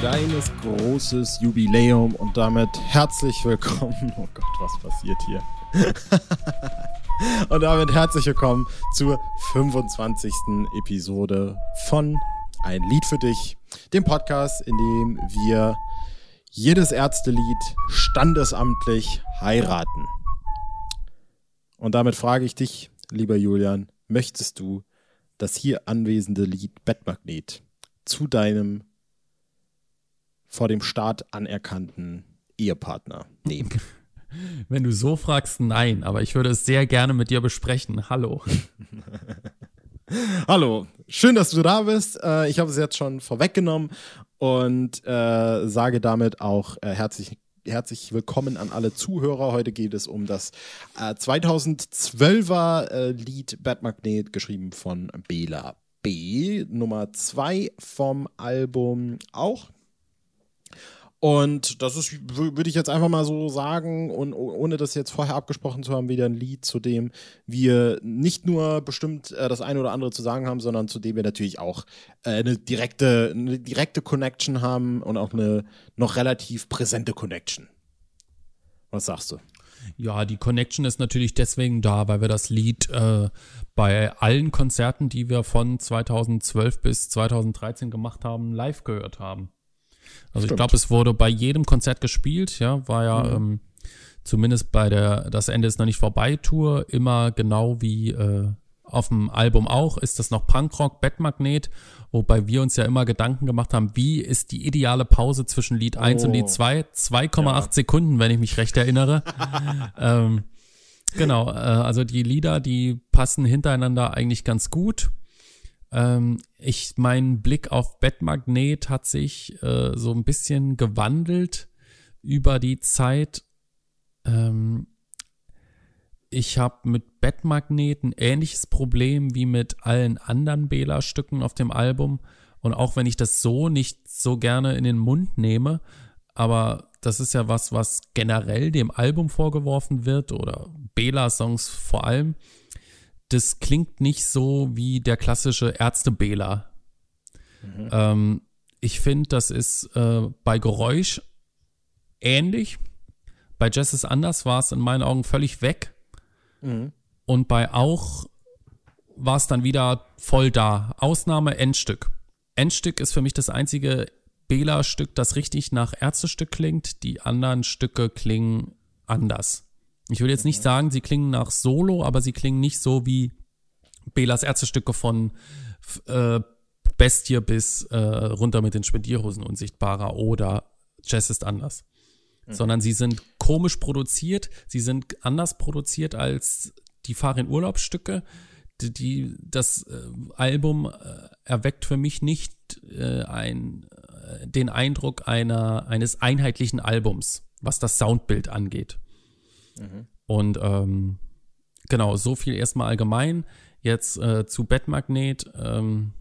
kleines, großes Jubiläum und damit herzlich willkommen. Oh Gott, was passiert hier? und damit herzlich willkommen zur 25. Episode von Ein Lied für dich, dem Podcast, in dem wir jedes Ärztelied standesamtlich heiraten. Und damit frage ich dich, lieber Julian, möchtest du das hier anwesende Lied Bettmagnet zu deinem vor dem Staat anerkannten Ehepartner nehmen? Wenn du so fragst, nein, aber ich würde es sehr gerne mit dir besprechen. Hallo. Hallo, schön, dass du da bist. Äh, ich habe es jetzt schon vorweggenommen und äh, sage damit auch äh, herzlich, herzlich willkommen an alle Zuhörer. Heute geht es um das äh, 2012er äh, Lied Bad Magnet, geschrieben von Bela B. Nummer 2 vom Album auch und das ist, würde ich jetzt einfach mal so sagen, und ohne das jetzt vorher abgesprochen zu haben, wieder ein Lied, zu dem wir nicht nur bestimmt äh, das eine oder andere zu sagen haben, sondern zu dem wir natürlich auch äh, eine direkte, eine direkte Connection haben und auch eine noch relativ präsente Connection. Was sagst du? Ja, die Connection ist natürlich deswegen da, weil wir das Lied äh, bei allen Konzerten, die wir von 2012 bis 2013 gemacht haben, live gehört haben. Also Stimmt. ich glaube, es wurde bei jedem Konzert gespielt, ja, war ja mhm. ähm, zumindest bei der Das Ende ist noch nicht vorbei Tour immer genau wie äh, auf dem Album auch, ist das noch Punkrock, Bettmagnet, wobei wir uns ja immer Gedanken gemacht haben, wie ist die ideale Pause zwischen Lied 1 oh. und Lied 2? 2,8 ja. Sekunden, wenn ich mich recht erinnere. ähm, genau, äh, also die Lieder, die passen hintereinander eigentlich ganz gut. Ähm, ich, mein Blick auf Bettmagnet hat sich äh, so ein bisschen gewandelt über die Zeit. Ähm, ich habe mit Bettmagnet ein ähnliches Problem wie mit allen anderen Bela-Stücken auf dem Album. Und auch wenn ich das so nicht so gerne in den Mund nehme, aber das ist ja was, was generell dem Album vorgeworfen wird oder Bela-Songs vor allem das klingt nicht so wie der klassische Ärzte-Bela. Mhm. Ähm, ich finde, das ist äh, bei Geräusch ähnlich. Bei Jazz ist anders war es in meinen Augen völlig weg. Mhm. Und bei auch war es dann wieder voll da. Ausnahme Endstück. Endstück ist für mich das einzige Bela-Stück, das richtig nach Ärztestück klingt. Die anderen Stücke klingen anders. Ich will jetzt nicht sagen, sie klingen nach Solo, aber sie klingen nicht so wie Belas Ärztestücke von äh, Bestie bis äh, runter mit den Spendierhosen unsichtbarer oder Jazz ist anders. Mhm. Sondern sie sind komisch produziert, sie sind anders produziert als die Fahren Urlaubsstücke. Die, die, das äh, Album äh, erweckt für mich nicht äh, ein, äh, den Eindruck einer, eines einheitlichen Albums, was das Soundbild angeht. Mhm. Und ähm, genau, so viel erstmal allgemein. Jetzt äh, zu Bettmagnet ähm,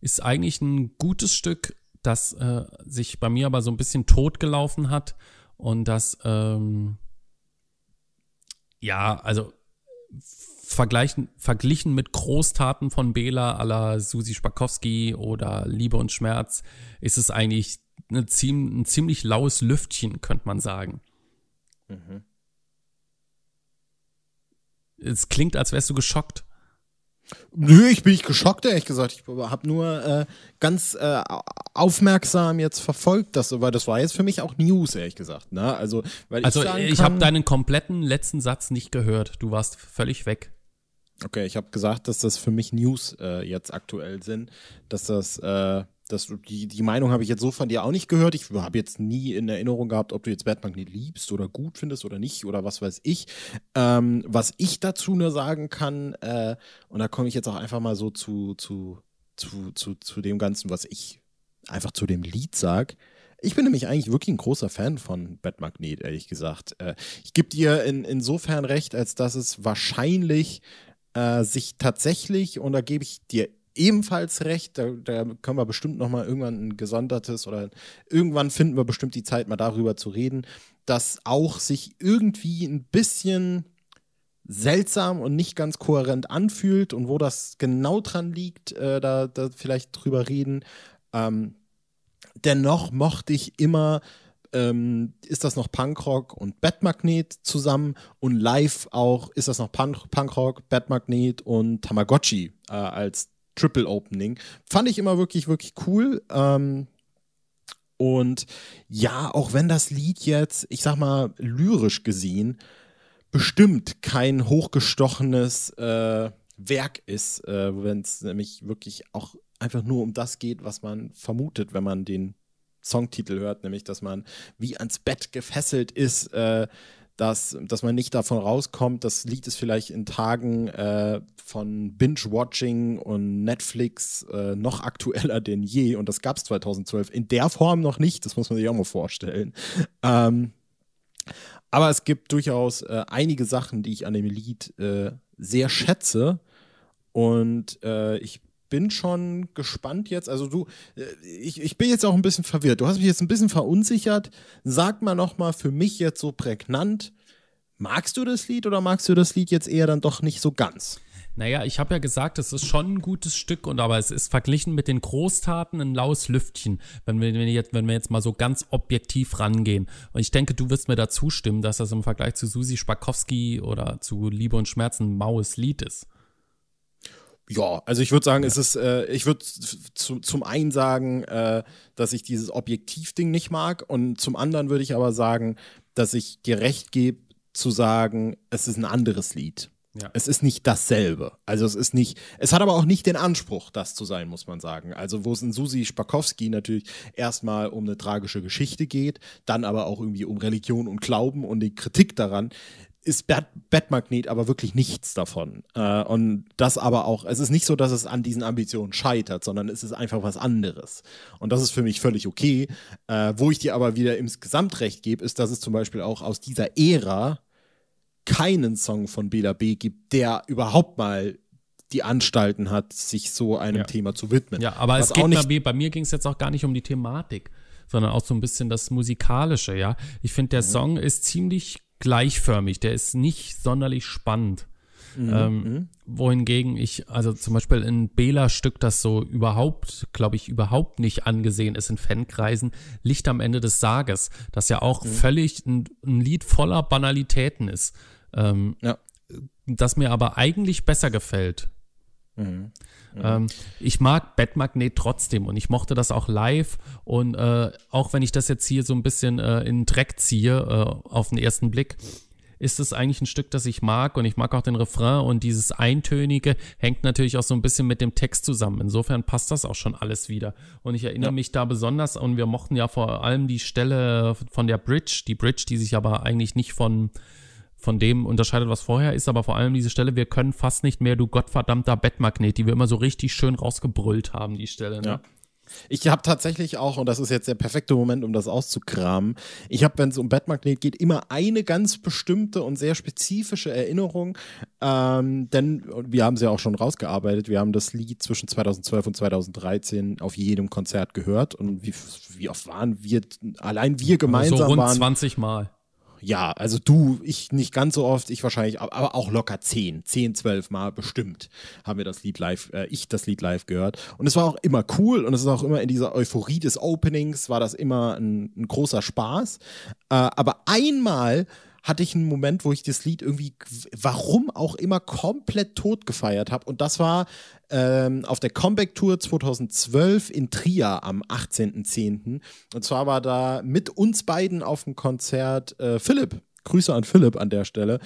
ist eigentlich ein gutes Stück, das äh, sich bei mir aber so ein bisschen totgelaufen hat und das ähm, ja, also vergleichen, verglichen mit Großtaten von Bela à la Susi Spakowski oder Liebe und Schmerz ist es eigentlich eine, ein ziemlich laues Lüftchen, könnte man sagen. Mhm. Es klingt, als wärst du geschockt. Nö, ich bin nicht geschockt, ehrlich gesagt. Ich habe nur äh, ganz äh, aufmerksam jetzt verfolgt, das, weil das war jetzt für mich auch News, ehrlich gesagt. Ne? Also, weil also ich, ich habe deinen kompletten letzten Satz nicht gehört. Du warst völlig weg. Okay, ich habe gesagt, dass das für mich News äh, jetzt aktuell sind, dass das äh, das, die, die Meinung habe ich jetzt so von dir auch nicht gehört. Ich habe jetzt nie in Erinnerung gehabt, ob du jetzt Batmagnet liebst oder gut findest oder nicht oder was weiß ich. Ähm, was ich dazu nur sagen kann, äh, und da komme ich jetzt auch einfach mal so zu, zu, zu, zu, zu dem Ganzen, was ich einfach zu dem Lied sage. Ich bin nämlich eigentlich wirklich ein großer Fan von Batmagnet, ehrlich gesagt. Äh, ich gebe dir in, insofern recht, als dass es wahrscheinlich äh, sich tatsächlich, und da gebe ich dir ebenfalls recht. Da, da können wir bestimmt noch mal irgendwann ein gesondertes oder irgendwann finden wir bestimmt die Zeit, mal darüber zu reden, dass auch sich irgendwie ein bisschen seltsam und nicht ganz kohärent anfühlt und wo das genau dran liegt, äh, da, da vielleicht drüber reden. Ähm, dennoch mochte ich immer ähm, ist das noch Punkrock und Batmagnet zusammen und live auch ist das noch Punk Punkrock, Batmagnet und Tamagotchi äh, als Triple Opening. Fand ich immer wirklich, wirklich cool. Ähm, und ja, auch wenn das Lied jetzt, ich sag mal, lyrisch gesehen, bestimmt kein hochgestochenes äh, Werk ist, äh, wenn es nämlich wirklich auch einfach nur um das geht, was man vermutet, wenn man den Songtitel hört, nämlich dass man wie ans Bett gefesselt ist, äh, dass, dass man nicht davon rauskommt. Das Lied ist vielleicht in Tagen äh, von Binge-Watching und Netflix äh, noch aktueller denn je. Und das gab es 2012 in der Form noch nicht. Das muss man sich auch mal vorstellen. Ähm, aber es gibt durchaus äh, einige Sachen, die ich an dem Lied äh, sehr schätze. Und äh, ich bin schon gespannt jetzt. Also du, äh, ich, ich bin jetzt auch ein bisschen verwirrt. Du hast mich jetzt ein bisschen verunsichert. Sag mal noch mal für mich jetzt so prägnant, magst du das Lied oder magst du das Lied jetzt eher dann doch nicht so ganz? Naja, ich habe ja gesagt, es ist schon ein gutes Stück und aber es ist verglichen mit den Großtaten ein laues Lüftchen, wenn wir, wenn, jetzt, wenn wir jetzt mal so ganz objektiv rangehen. Und ich denke, du wirst mir da zustimmen, dass das im Vergleich zu Susi Spakowski oder zu Liebe und Schmerzen ein maues Lied ist. Ja, also ich würde sagen, ja. es ist, äh, ich würde zu, zum einen sagen, äh, dass ich dieses Objektiv-Ding nicht mag und zum anderen würde ich aber sagen, dass ich dir recht gebe, zu sagen, es ist ein anderes Lied. Ja. Es ist nicht dasselbe. Also es ist nicht, es hat aber auch nicht den Anspruch, das zu sein, muss man sagen. Also wo es in Susi Spakowski natürlich erstmal um eine tragische Geschichte geht, dann aber auch irgendwie um Religion und Glauben und die Kritik daran, ist Bat Batmagnet aber wirklich nichts davon. Äh, und das aber auch, es ist nicht so, dass es an diesen Ambitionen scheitert, sondern es ist einfach was anderes. Und das ist für mich völlig okay. Äh, wo ich dir aber wieder ins Gesamtrecht gebe, ist, dass es zum Beispiel auch aus dieser Ära keinen Song von Bela B gibt, der überhaupt mal die Anstalten hat, sich so einem ja. Thema zu widmen. Ja, aber was es geht bei, bei mir ging es jetzt auch gar nicht um die Thematik, sondern auch so ein bisschen das Musikalische, ja. Ich finde, der mhm. Song ist ziemlich gleichförmig, der ist nicht sonderlich spannend. Mhm. Ähm, mhm. wohingegen ich, also zum Beispiel ein Bela-Stück, das so überhaupt, glaube ich, überhaupt nicht angesehen ist in Fankreisen, Licht am Ende des Sarges, das ja auch mhm. völlig ein, ein, Lied voller Banalitäten ist. Ähm, ja. Das mir aber eigentlich besser gefällt. Mhm. Mhm. Ähm, ich mag Batmagnet trotzdem und ich mochte das auch live und äh, auch wenn ich das jetzt hier so ein bisschen äh, in den Dreck ziehe, äh, auf den ersten Blick, ist es eigentlich ein Stück, das ich mag und ich mag auch den Refrain und dieses Eintönige hängt natürlich auch so ein bisschen mit dem Text zusammen. Insofern passt das auch schon alles wieder. Und ich erinnere ja. mich da besonders und wir mochten ja vor allem die Stelle von der Bridge, die Bridge, die sich aber eigentlich nicht von von dem unterscheidet, was vorher ist, aber vor allem diese Stelle, wir können fast nicht mehr, du gottverdammter Bettmagnet, die wir immer so richtig schön rausgebrüllt haben, die Stelle. Ne? Ja. Ich habe tatsächlich auch, und das ist jetzt der perfekte Moment, um das auszukramen, ich habe, wenn es um Bettmagnet geht, immer eine ganz bestimmte und sehr spezifische Erinnerung, ähm, denn wir haben es ja auch schon rausgearbeitet, wir haben das Lied zwischen 2012 und 2013 auf jedem Konzert gehört und wie, wie oft waren wir, allein wir gemeinsam so rund waren 20 Mal ja, also du, ich nicht ganz so oft, ich wahrscheinlich, aber auch locker zehn, zehn, zwölf Mal bestimmt haben wir das Lied live, äh, ich das Lied live gehört. Und es war auch immer cool und es ist auch immer in dieser Euphorie des Openings, war das immer ein, ein großer Spaß. Äh, aber einmal hatte ich einen Moment, wo ich das Lied irgendwie, warum auch immer, komplett tot gefeiert habe. Und das war ähm, auf der Comeback Tour 2012 in Trier am 18.10. Und zwar war da mit uns beiden auf dem Konzert äh, Philipp. Grüße an Philipp an der Stelle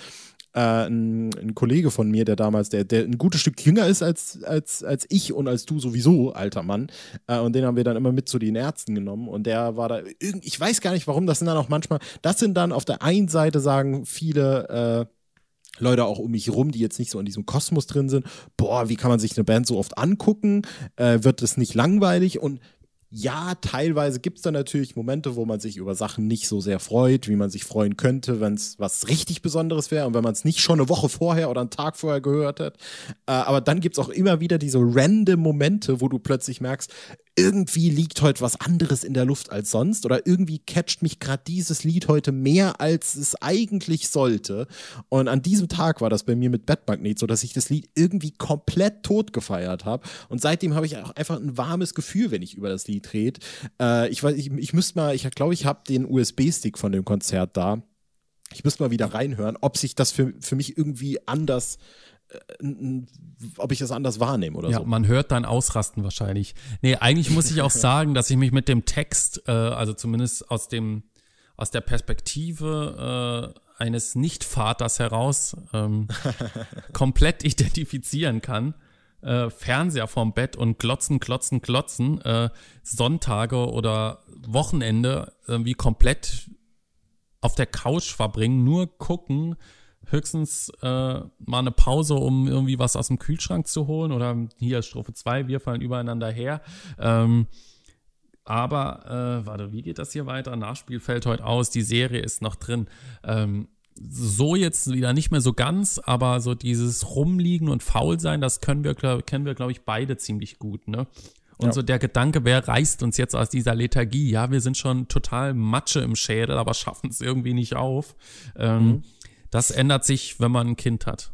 äh, ein, ein, Kollege von mir, der damals, der, der ein gutes Stück jünger ist als, als, als ich und als du sowieso, alter Mann. Äh, und den haben wir dann immer mit zu den Ärzten genommen. Und der war da, ich weiß gar nicht warum, das sind dann auch manchmal, das sind dann auf der einen Seite sagen viele, äh, Leute auch um mich rum, die jetzt nicht so in diesem Kosmos drin sind. Boah, wie kann man sich eine Band so oft angucken? Äh, wird es nicht langweilig? Und ja, teilweise gibt es da natürlich Momente, wo man sich über Sachen nicht so sehr freut, wie man sich freuen könnte, wenn es was richtig Besonderes wäre und wenn man es nicht schon eine Woche vorher oder einen Tag vorher gehört hat. Äh, aber dann gibt es auch immer wieder diese random Momente, wo du plötzlich merkst, irgendwie liegt heute was anderes in der Luft als sonst oder irgendwie catcht mich gerade dieses Lied heute mehr, als es eigentlich sollte. Und an diesem Tag war das bei mir mit Bettmagnet so, dass ich das Lied irgendwie komplett tot gefeiert habe. Und seitdem habe ich auch einfach ein warmes Gefühl, wenn ich über das Lied rede. Äh, ich weiß, ich, ich müsste mal, ich glaube, ich habe den USB-Stick von dem Konzert da. Ich müsste mal wieder reinhören, ob sich das für, für mich irgendwie anders ob ich das anders wahrnehme oder ja, so. man hört dann Ausrasten wahrscheinlich. Nee, eigentlich muss ich auch sagen, dass ich mich mit dem Text, äh, also zumindest aus dem, aus der Perspektive äh, eines Nicht-Vaters heraus ähm, komplett identifizieren kann. Äh, Fernseher vorm Bett und glotzen, glotzen, glotzen, äh, Sonntage oder Wochenende irgendwie komplett auf der Couch verbringen, nur gucken, höchstens äh, mal eine Pause, um irgendwie was aus dem Kühlschrank zu holen oder hier Strophe 2, wir fallen übereinander her. Ähm, aber, äh, warte, wie geht das hier weiter? Nachspiel fällt heute aus, die Serie ist noch drin. Ähm, so jetzt wieder nicht mehr so ganz, aber so dieses Rumliegen und faul sein, das können wir, kennen wir, glaube ich, beide ziemlich gut, ne? Und ja. so der Gedanke, wer reißt uns jetzt aus dieser Lethargie? Ja, wir sind schon total Matsche im Schädel, aber schaffen es irgendwie nicht auf. Ähm, mhm. Das ändert sich, wenn man ein Kind hat.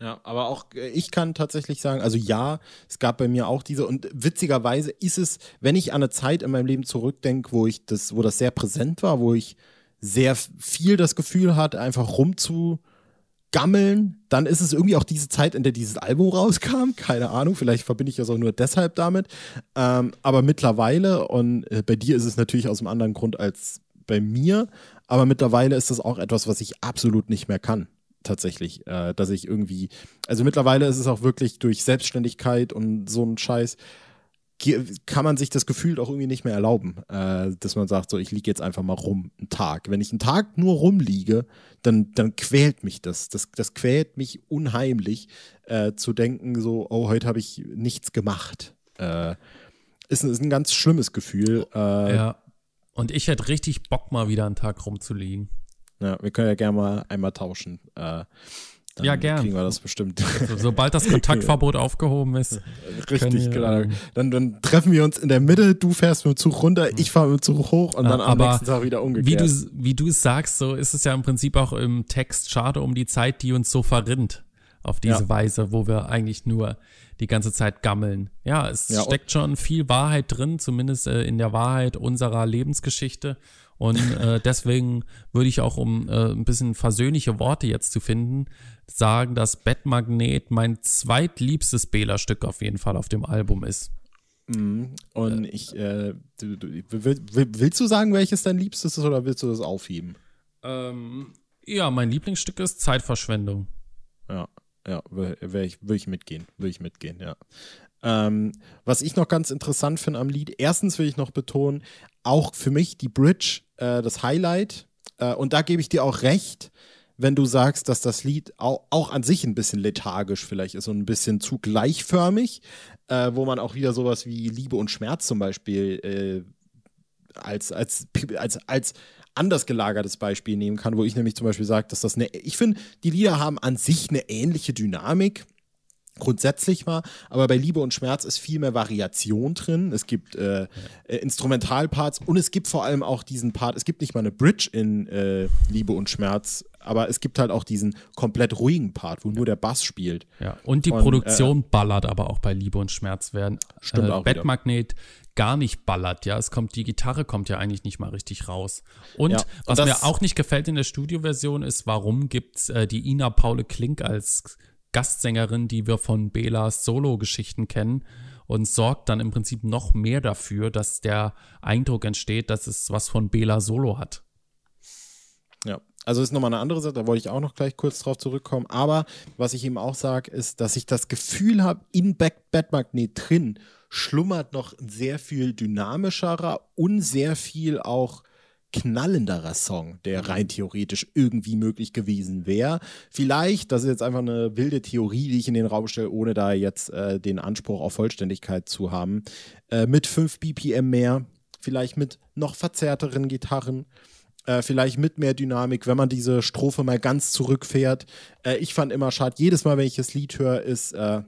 Ja, aber auch äh, ich kann tatsächlich sagen, also ja, es gab bei mir auch diese und witzigerweise ist es, wenn ich an eine Zeit in meinem Leben zurückdenke, wo ich das, wo das sehr präsent war, wo ich sehr viel das Gefühl hatte, einfach rumzugammeln, dann ist es irgendwie auch diese Zeit, in der dieses Album rauskam. Keine Ahnung, vielleicht verbinde ich das auch nur deshalb damit. Ähm, aber mittlerweile, und äh, bei dir ist es natürlich aus einem anderen Grund als bei mir, aber mittlerweile ist das auch etwas, was ich absolut nicht mehr kann. Tatsächlich, äh, dass ich irgendwie, also mittlerweile ist es auch wirklich durch Selbstständigkeit und so ein Scheiß, kann man sich das Gefühl auch irgendwie nicht mehr erlauben, äh, dass man sagt, so, ich liege jetzt einfach mal rum, einen Tag. Wenn ich einen Tag nur rumliege, dann, dann quält mich das. Das, das quält mich unheimlich, äh, zu denken, so, oh, heute habe ich nichts gemacht. Äh, ist, ist ein ganz schlimmes Gefühl. Äh, ja. Und ich hätte richtig Bock, mal wieder einen Tag rumzuliegen. Ja, wir können ja gerne mal einmal tauschen. Äh, ja, gern. Kriegen wir das bestimmt. Also, sobald das Kontaktverbot aufgehoben ist. Richtig, genau. Dann, dann, treffen wir uns in der Mitte, du fährst mit dem Zug runter, ich fahre mit dem Zug hoch und dann am nächsten Tag wieder umgekehrt. Wie du, wie du es sagst, so ist es ja im Prinzip auch im Text schade um die Zeit, die uns so verrinnt. Auf diese ja. Weise, wo wir eigentlich nur die ganze Zeit gammeln. Ja, es ja, steckt schon viel Wahrheit drin, zumindest äh, in der Wahrheit unserer Lebensgeschichte. Und äh, deswegen würde ich auch, um äh, ein bisschen versöhnliche Worte jetzt zu finden, sagen, dass Bettmagnet mein zweitliebstes Bela-Stück auf jeden Fall auf dem Album ist. Mhm. Und ich, äh, du, du, willst du sagen, welches dein Liebstes ist oder willst du das aufheben? Ähm, ja, mein Lieblingsstück ist Zeitverschwendung. Ja, ja, würde ich, will ich mitgehen, würde ich mitgehen, ja. Ähm, was ich noch ganz interessant finde am Lied, erstens will ich noch betonen, auch für mich die Bridge äh, das Highlight. Äh, und da gebe ich dir auch recht, wenn du sagst, dass das Lied auch, auch an sich ein bisschen lethargisch vielleicht ist und ein bisschen zu gleichförmig, äh, wo man auch wieder sowas wie Liebe und Schmerz zum Beispiel äh, als, als, als, als anders gelagertes Beispiel nehmen kann, wo ich nämlich zum Beispiel sage, dass das eine, ich finde, die Lieder haben an sich eine ähnliche Dynamik grundsätzlich mal, aber bei Liebe und Schmerz ist viel mehr Variation drin. Es gibt äh, äh, Instrumentalparts und es gibt vor allem auch diesen Part, es gibt nicht mal eine Bridge in äh, Liebe und Schmerz, aber es gibt halt auch diesen komplett ruhigen Part, wo nur der Bass spielt. Ja, und die und, Produktion äh, ballert aber auch bei Liebe und Schmerz werden. Stimmt äh, auch. Bettmagnet gar nicht ballert, ja. Es kommt, die Gitarre kommt ja eigentlich nicht mal richtig raus. Und ja, was mir auch nicht gefällt in der Studioversion ist, warum gibt's äh, die Ina Paule Klink als Gastsängerin, die wir von Belas Solo-Geschichten kennen und sorgt dann im Prinzip noch mehr dafür, dass der Eindruck entsteht, dass es was von Bela Solo hat. Ja, also ist nochmal eine andere Sache, da wollte ich auch noch gleich kurz drauf zurückkommen. Aber was ich ihm auch sage, ist, dass ich das Gefühl habe, in Bad Magnet drin schlummert noch sehr viel dynamischerer und sehr viel auch knallenderer Song, der rein theoretisch irgendwie möglich gewesen wäre. Vielleicht, das ist jetzt einfach eine wilde Theorie, die ich in den Raum stelle, ohne da jetzt äh, den Anspruch auf Vollständigkeit zu haben, äh, mit 5 BPM mehr, vielleicht mit noch verzerrteren Gitarren, äh, vielleicht mit mehr Dynamik, wenn man diese Strophe mal ganz zurückfährt. Äh, ich fand immer schade, jedes Mal, wenn ich das Lied höre, ist äh,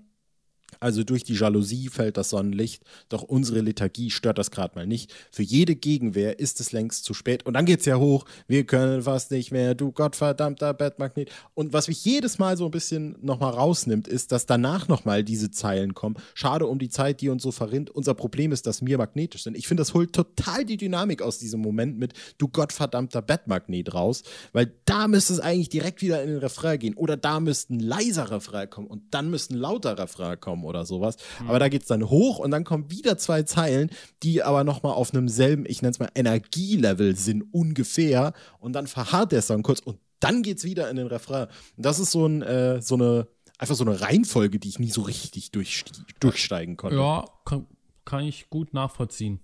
Also durch die Jalousie fällt das Sonnenlicht, doch unsere Lethargie stört das gerade mal nicht. Für jede Gegenwehr ist es längst zu spät. Und dann geht's ja hoch, wir können fast nicht mehr, du gottverdammter Bettmagnet. Und was mich jedes Mal so ein bisschen nochmal rausnimmt, ist, dass danach nochmal diese Zeilen kommen. Schade um die Zeit, die uns so verrinnt. Unser Problem ist, dass wir magnetisch sind. Ich finde, das holt total die Dynamik aus diesem Moment mit, du gottverdammter Bettmagnet raus, weil da müsste es eigentlich direkt wieder in den Refrain gehen. Oder da müsste ein leiser Refrain kommen und dann müsste ein lauter Refrain kommen oder sowas. Mhm. Aber da geht es dann hoch und dann kommen wieder zwei Zeilen, die aber nochmal auf einem selben, ich nenne es mal Energielevel sind ungefähr. Und dann verharrt der Song kurz und dann geht es wieder in den Refrain. Und das ist so, ein, äh, so eine, einfach so eine Reihenfolge, die ich nie so richtig durch, durchsteigen konnte. Ja, kann, kann ich gut nachvollziehen.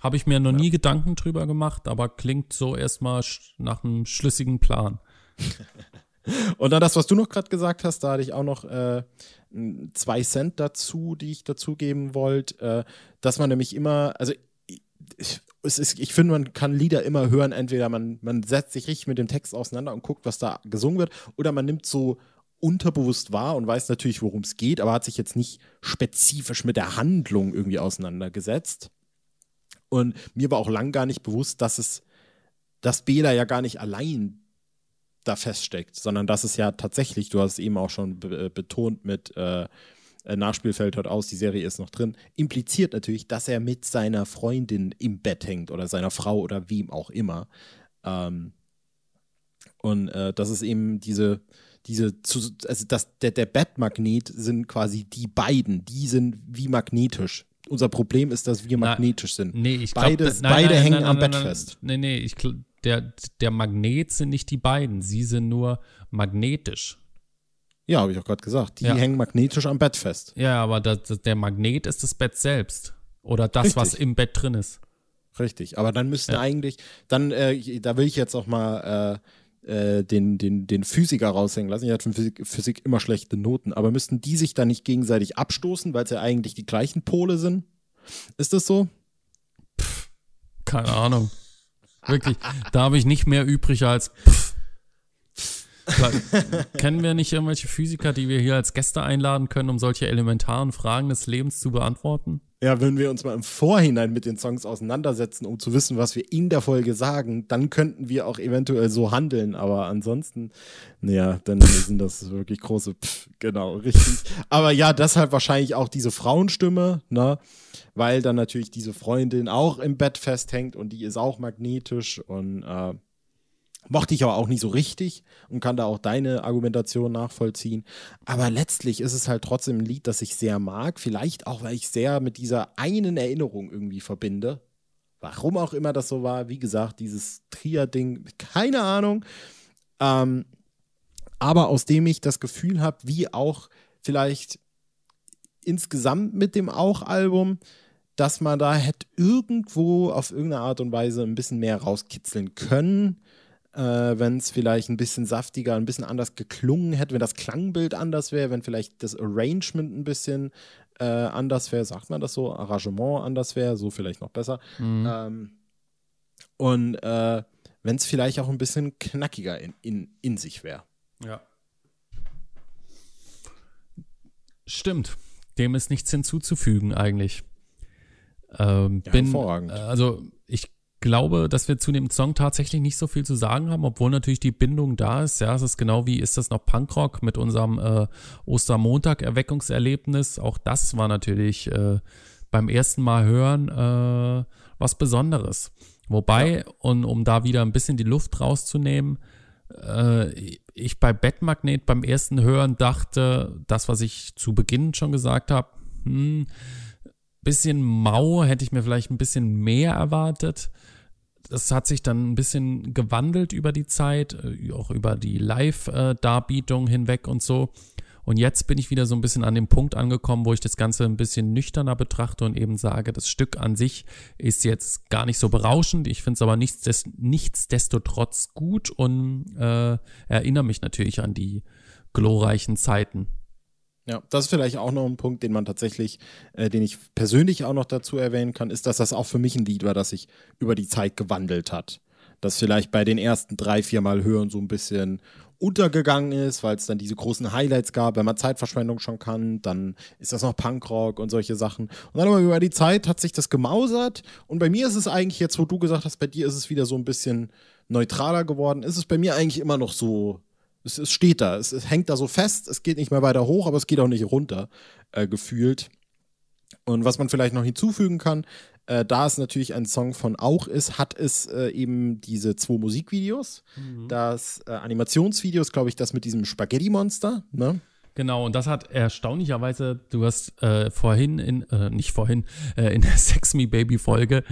Habe ich mir noch ja. nie Gedanken drüber gemacht, aber klingt so erstmal nach einem schlüssigen Plan. Und dann das, was du noch gerade gesagt hast, da hatte ich auch noch äh, zwei Cent dazu, die ich dazugeben wollte, äh, dass man nämlich immer, also ich, ist, ich finde, man kann Lieder immer hören, entweder man, man setzt sich richtig mit dem Text auseinander und guckt, was da gesungen wird, oder man nimmt so unterbewusst wahr und weiß natürlich, worum es geht, aber hat sich jetzt nicht spezifisch mit der Handlung irgendwie auseinandergesetzt. Und mir war auch lang gar nicht bewusst, dass es, dass Bela ja gar nicht allein da feststeckt, sondern dass es ja tatsächlich, du hast es eben auch schon be äh, betont mit äh, äh, Nachspielfeld hört aus, die Serie ist noch drin, impliziert natürlich, dass er mit seiner Freundin im Bett hängt oder seiner Frau oder wem auch immer. Ähm, und äh, das ist eben diese, diese, also das, der, der Bettmagnet sind quasi die beiden, die sind wie magnetisch. Unser Problem ist, dass wir magnetisch sind. Nee, ich glaub, beide, nein, beide nein, hängen nein, am Bett fest. Nee, nee, ich, der, der Magnet sind nicht die beiden, sie sind nur magnetisch. Ja, habe ich auch gerade gesagt. Die ja. hängen magnetisch am Bett fest. Ja, aber das, der Magnet ist das Bett selbst. Oder das, Richtig. was im Bett drin ist. Richtig, aber dann müssten ja. eigentlich, dann, äh, da will ich jetzt auch mal äh, äh, den, den, den Physiker raushängen lassen. Ich hatte für Physik, Physik immer schlechte Noten, aber müssten die sich dann nicht gegenseitig abstoßen, weil es ja eigentlich die gleichen Pole sind? Ist das so? Pff, keine Ahnung. Wirklich, da habe ich nicht mehr übrig als pff. Kennen wir nicht irgendwelche Physiker, die wir hier als Gäste einladen können, um solche elementaren Fragen des Lebens zu beantworten? Ja, wenn wir uns mal im Vorhinein mit den Songs auseinandersetzen, um zu wissen, was wir in der Folge sagen, dann könnten wir auch eventuell so handeln. Aber ansonsten, naja, dann sind das wirklich große, Pff, genau, richtig. Aber ja, deshalb wahrscheinlich auch diese Frauenstimme, ne? Weil dann natürlich diese Freundin auch im Bett festhängt und die ist auch magnetisch und äh, Mochte ich aber auch nicht so richtig und kann da auch deine Argumentation nachvollziehen. Aber letztlich ist es halt trotzdem ein Lied, das ich sehr mag. Vielleicht auch, weil ich sehr mit dieser einen Erinnerung irgendwie verbinde. Warum auch immer das so war. Wie gesagt, dieses Trier-Ding, keine Ahnung. Ähm, aber aus dem ich das Gefühl habe, wie auch vielleicht insgesamt mit dem Auch-Album, dass man da hätte irgendwo auf irgendeine Art und Weise ein bisschen mehr rauskitzeln können äh, wenn es vielleicht ein bisschen saftiger, ein bisschen anders geklungen hätte, wenn das Klangbild anders wäre, wenn vielleicht das Arrangement ein bisschen äh, anders wäre, sagt man das so, Arrangement anders wäre, so vielleicht noch besser. Mhm. Ähm, und äh, wenn es vielleicht auch ein bisschen knackiger in, in, in sich wäre. Ja. Stimmt. Dem ist nichts hinzuzufügen eigentlich. Ähm, ja, bin, hervorragend. Also ich glaube, dass wir zu dem Song tatsächlich nicht so viel zu sagen haben, obwohl natürlich die Bindung da ist. Ja, es ist genau wie, ist das noch Punkrock mit unserem äh, Ostermontag-Erweckungserlebnis? Auch das war natürlich äh, beim ersten Mal hören äh, was Besonderes. Wobei, ja. und um da wieder ein bisschen die Luft rauszunehmen, äh, ich bei Bettmagnet beim ersten Hören dachte, das, was ich zu Beginn schon gesagt habe, hm, bisschen mau, hätte ich mir vielleicht ein bisschen mehr erwartet das hat sich dann ein bisschen gewandelt über die Zeit, äh, auch über die Live-Darbietung hinweg und so. Und jetzt bin ich wieder so ein bisschen an dem Punkt angekommen, wo ich das Ganze ein bisschen nüchterner betrachte und eben sage, das Stück an sich ist jetzt gar nicht so berauschend. Ich finde es aber nichtsdest nichtsdestotrotz gut und äh, erinnere mich natürlich an die glorreichen Zeiten. Ja, das ist vielleicht auch noch ein Punkt, den man tatsächlich, äh, den ich persönlich auch noch dazu erwähnen kann, ist, dass das auch für mich ein Lied war, das sich über die Zeit gewandelt hat. Das vielleicht bei den ersten drei, vier Mal hören so ein bisschen untergegangen ist, weil es dann diese großen Highlights gab. Wenn man Zeitverschwendung schon kann, dann ist das noch Punkrock und solche Sachen. Und dann aber über die Zeit hat sich das gemausert. Und bei mir ist es eigentlich jetzt, wo du gesagt hast, bei dir ist es wieder so ein bisschen neutraler geworden, ist es bei mir eigentlich immer noch so. Es, es steht da, es, es, hängt da so fest, es geht nicht mehr weiter hoch, aber es geht auch nicht runter, äh, gefühlt. Und was man vielleicht noch hinzufügen kann, äh, da es natürlich ein Song von Auch ist, hat es äh, eben diese zwei Musikvideos. Mhm. Das äh, Animationsvideo ist, glaube ich, das mit diesem Spaghetti-Monster, ne? Genau, und das hat erstaunlicherweise, du hast äh, vorhin in, äh, nicht vorhin, äh, in der Sex Me Baby Folge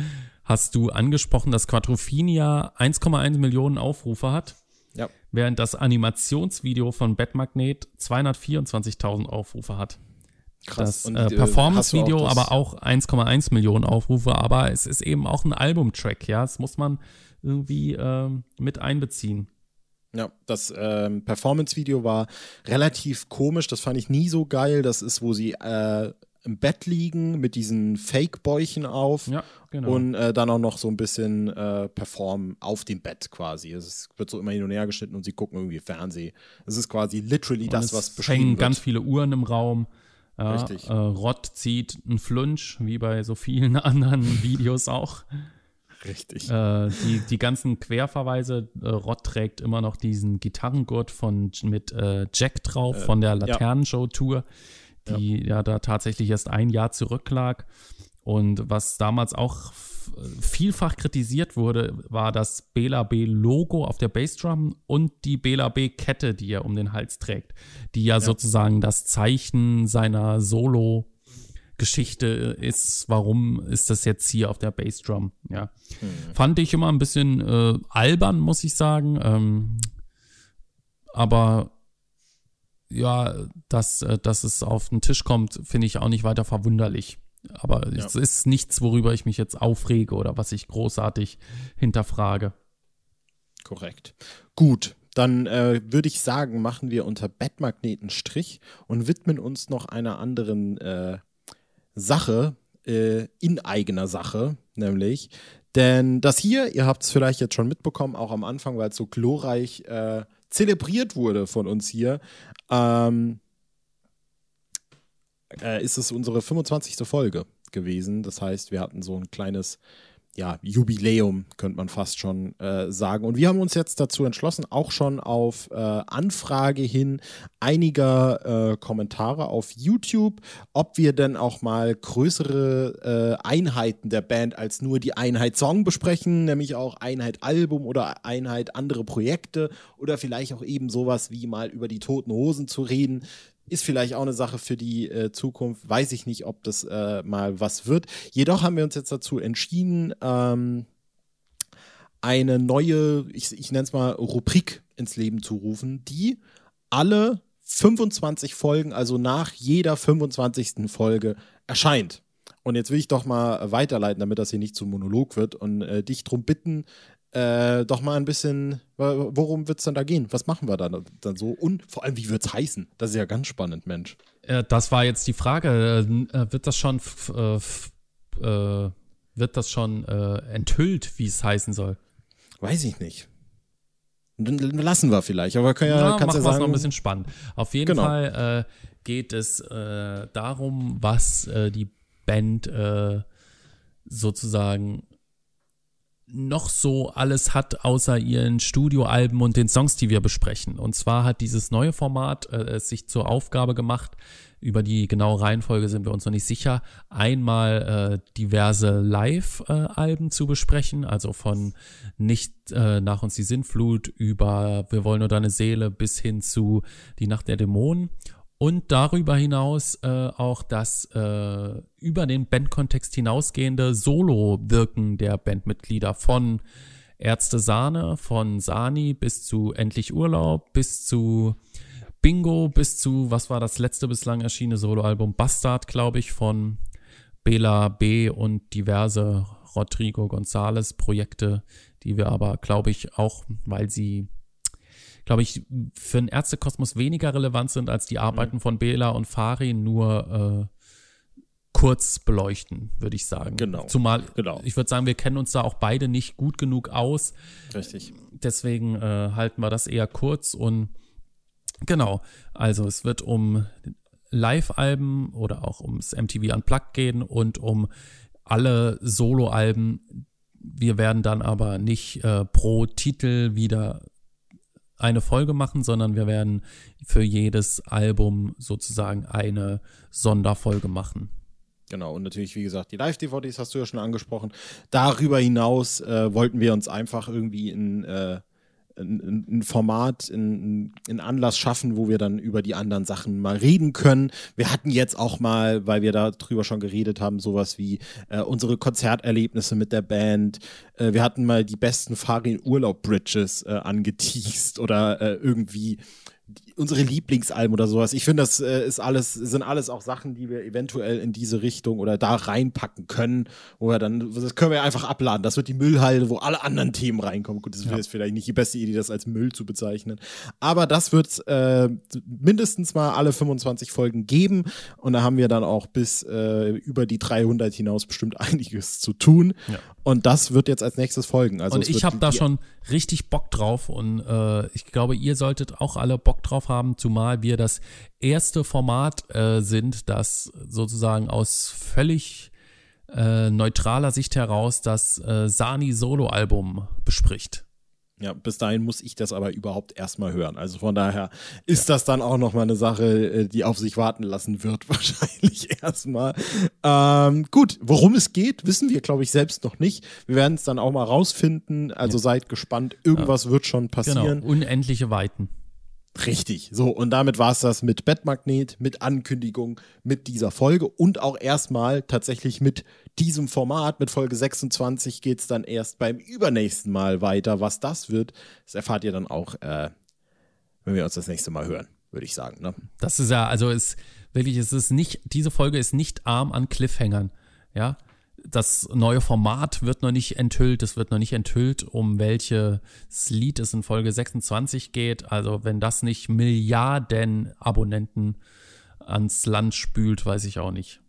hast du angesprochen, dass Quadrophenia 1,1 Millionen Aufrufe hat. Ja. Während das Animationsvideo von Batmagnet 224.000 Aufrufe hat. Krass. Das äh, äh Performance-Video aber auch 1,1 Millionen Aufrufe, aber es ist eben auch ein Albumtrack, ja. Das muss man irgendwie äh, mit einbeziehen. Ja, das ähm, Performance-Video war relativ komisch, das fand ich nie so geil. Das ist, wo sie äh, im Bett liegen mit diesen Fake-Bäuchen auf ja, genau. und äh, dann auch noch so ein bisschen äh, performen auf dem Bett quasi. Es wird so immer hin und her geschnitten und sie gucken irgendwie Fernsehen. Es ist quasi literally und das, was beschrieben hängen wird. ganz viele Uhren im Raum. Ja, Richtig. Äh, Rott zieht einen Flunsch, wie bei so vielen anderen Videos auch. Richtig. Äh, die, die ganzen Querverweise, äh, Rott trägt immer noch diesen Gitarrengurt von, mit äh, Jack drauf äh, von der Laternenshow-Tour, die ja. ja. da tatsächlich erst ein Jahr zurücklag. Und was damals auch vielfach kritisiert wurde, war das Bela B Logo auf der Bassdrum und die Bela B Kette, die er um den Hals trägt, die ja, ja. sozusagen das Zeichen seiner Solo Geschichte ist, warum ist das jetzt hier auf der Bassdrum, ja. Mhm. Fand ich immer ein bisschen äh, albern, muss ich sagen. Ähm, aber ja, dass, äh, dass es auf den Tisch kommt, finde ich auch nicht weiter verwunderlich. Aber ja. es ist nichts, worüber ich mich jetzt aufrege oder was ich großartig hinterfrage. Korrekt. Gut, dann äh, würde ich sagen, machen wir unter Bettmagneten Strich und widmen uns noch einer anderen äh, Sache, äh, in eigener Sache, nämlich. Denn das hier, ihr habt es vielleicht jetzt schon mitbekommen, auch am Anfang, weil es so glorreich äh, zelebriert wurde von uns hier, ähm, äh, ist es unsere 25. Folge gewesen. Das heißt, wir hatten so ein kleines ja, Jubiläum, könnte man fast schon äh, sagen. Und wir haben uns jetzt dazu entschlossen, auch schon auf äh, Anfrage hin einiger äh, Kommentare auf YouTube, ob wir denn auch mal größere äh, Einheiten der Band als nur die Einheit Song besprechen, nämlich auch Einheit Album oder Einheit andere Projekte oder vielleicht auch eben sowas wie mal über die Toten Hosen zu reden ist vielleicht auch eine Sache für die äh, Zukunft. Weiß ich nicht, ob das äh, mal was wird. Jedoch haben wir uns jetzt dazu entschieden, ähm, eine neue, ich, ich nenne es mal Rubrik ins Leben zu rufen, die alle 25 Folgen, also nach jeder 25. Folge erscheint. Und jetzt will ich doch mal weiterleiten, damit das hier nicht zum Monolog wird und äh, dich darum bitten, äh, doch mal ein bisschen, worum wird es dann da gehen? Was machen wir dann, dann so? Und vor allem, wie wird es heißen? Das ist ja ganz spannend, Mensch. Äh, das war jetzt die Frage. Äh, äh wird das schon, äh, äh, wird das schon enthüllt, wie es heißen soll? Weiß ich nicht. Lassen wir vielleicht, aber kann ja, ja kannst ja sagen. noch ein bisschen spannend. Auf jeden genau. Fall geht es darum, was die Band sozusagen noch so alles hat, außer ihren Studioalben und den Songs, die wir besprechen. Und zwar hat dieses neue Format äh, es sich zur Aufgabe gemacht, über die genaue Reihenfolge sind wir uns noch nicht sicher, einmal äh, diverse Live-Alben äh, zu besprechen, also von nicht äh, nach uns die Sinnflut über Wir wollen nur deine Seele bis hin zu Die Nacht der Dämonen und darüber hinaus äh, auch das äh, über den Bandkontext hinausgehende Solo-Wirken der Bandmitglieder von Ärzte Sahne, von Sani bis zu Endlich Urlaub, bis zu Bingo, bis zu, was war das letzte bislang erschienene Soloalbum? Bastard, glaube ich, von Bela B. und diverse Rodrigo González Projekte, die wir aber, glaube ich, auch, weil sie glaube ich, für den Ärztekosmos weniger relevant sind als die Arbeiten mhm. von Bela und Fari, nur äh, kurz beleuchten, würde ich sagen. Genau. Zumal, genau. ich würde sagen, wir kennen uns da auch beide nicht gut genug aus. Richtig. Deswegen äh, halten wir das eher kurz und Genau. Also es wird um Live-Alben oder auch ums MTV Unplugged gehen und um alle Solo-Alben. Wir werden dann aber nicht äh, pro Titel wieder eine Folge machen, sondern wir werden für jedes Album sozusagen eine Sonderfolge machen. Genau, und natürlich, wie gesagt, die Live-DVDs hast du ja schon angesprochen. Darüber hinaus äh, wollten wir uns einfach irgendwie in äh, ein, ein Format, ein, ein Anlass schaffen, wo wir dann über die anderen Sachen mal reden können. Wir hatten jetzt auch mal, weil wir darüber schon geredet haben, sowas wie äh, unsere Konzerterlebnisse mit der Band. Äh, wir hatten mal die besten Farin Urlaub Bridges äh, angeteased oder äh, unsere Lieblingsalben oder sowas. Ich finde, das äh, ist alles, sind alles auch Sachen, die wir eventuell in diese Richtung oder da reinpacken können, wo wir dann, das können wir einfach abladen. Das wird die Müllhalde, wo alle anderen Themen reinkommen. Gut, das wäre ja. vielleicht nicht die beste Idee, das als Müll zu bezeichnen. Aber das wird äh, mindestens mal alle 25 Folgen geben. Und da haben wir dann auch bis äh, über die 300 hinaus bestimmt einiges zu tun. Ja. Und das wird jetzt als nächstes folgen. Also und ich habe da schon richtig Bock drauf und äh, ich glaube, ihr solltet auch alle Bock drauf haben, zumal wir das erste Format äh, sind, das sozusagen aus völlig äh, neutraler Sicht heraus das äh, Sani Solo-Album bespricht. Ja, bis dahin muss ich das aber überhaupt erstmal hören. Also von daher ist ja. das dann auch nochmal eine Sache, äh, die auf sich warten lassen wird, wahrscheinlich erstmal. Ähm, gut, worum es geht, wissen wir, glaube ich, selbst noch nicht. Wir werden es dann auch mal rausfinden. Also ja. seid gespannt. Irgendwas ja. wird schon passieren. Genau, unendliche Weiten. Richtig. So, und damit war es das mit Bettmagnet, mit Ankündigung, mit dieser Folge und auch erstmal tatsächlich mit diesem Format. Mit Folge 26 geht es dann erst beim übernächsten Mal weiter. Was das wird, das erfahrt ihr dann auch, äh, wenn wir uns das nächste Mal hören, würde ich sagen. Ne? Das ist ja, also ist wirklich, es ist nicht, diese Folge ist nicht arm an Cliffhangern. Ja, das neue Format wird noch nicht enthüllt. Es wird noch nicht enthüllt, um welches Lied es in Folge 26 geht. Also wenn das nicht Milliarden Abonnenten ans Land spült, weiß ich auch nicht.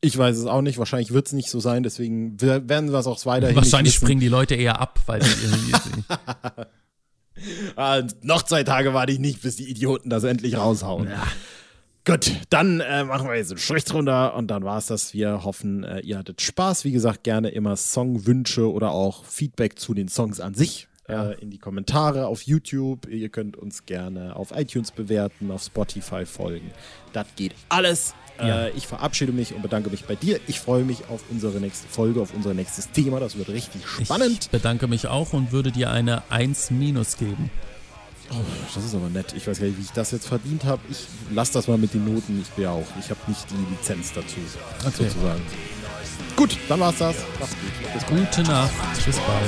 Ich weiß es auch nicht. Wahrscheinlich wird es nicht so sein. Deswegen werden wir es auch weiterhin Wahrscheinlich springen die Leute eher ab, weil sie irgendwie ah, noch zwei Tage warte ich nicht, bis die Idioten das endlich raushauen. Ja. Gut, dann äh, machen wir jetzt einen Strich drunter und dann war es das. Wir hoffen, äh, ihr hattet Spaß. Wie gesagt, gerne immer Songwünsche oder auch Feedback zu den Songs an sich äh, in die Kommentare auf YouTube. Ihr könnt uns gerne auf iTunes bewerten, auf Spotify folgen. Das geht alles. Ja. Äh, ich verabschiede mich und bedanke mich bei dir. Ich freue mich auf unsere nächste Folge, auf unser nächstes Thema. Das wird richtig spannend. Ich bedanke mich auch und würde dir eine 1 minus geben. Oh, das ist aber nett. Ich weiß gar nicht, wie ich das jetzt verdient habe. Ich lasse das mal mit den Noten. Ich bin ja auch. Ich habe nicht die Lizenz dazu, okay. sozusagen. Gut, dann war's das. Macht's gut. Bis Gute Nacht. Bis bald.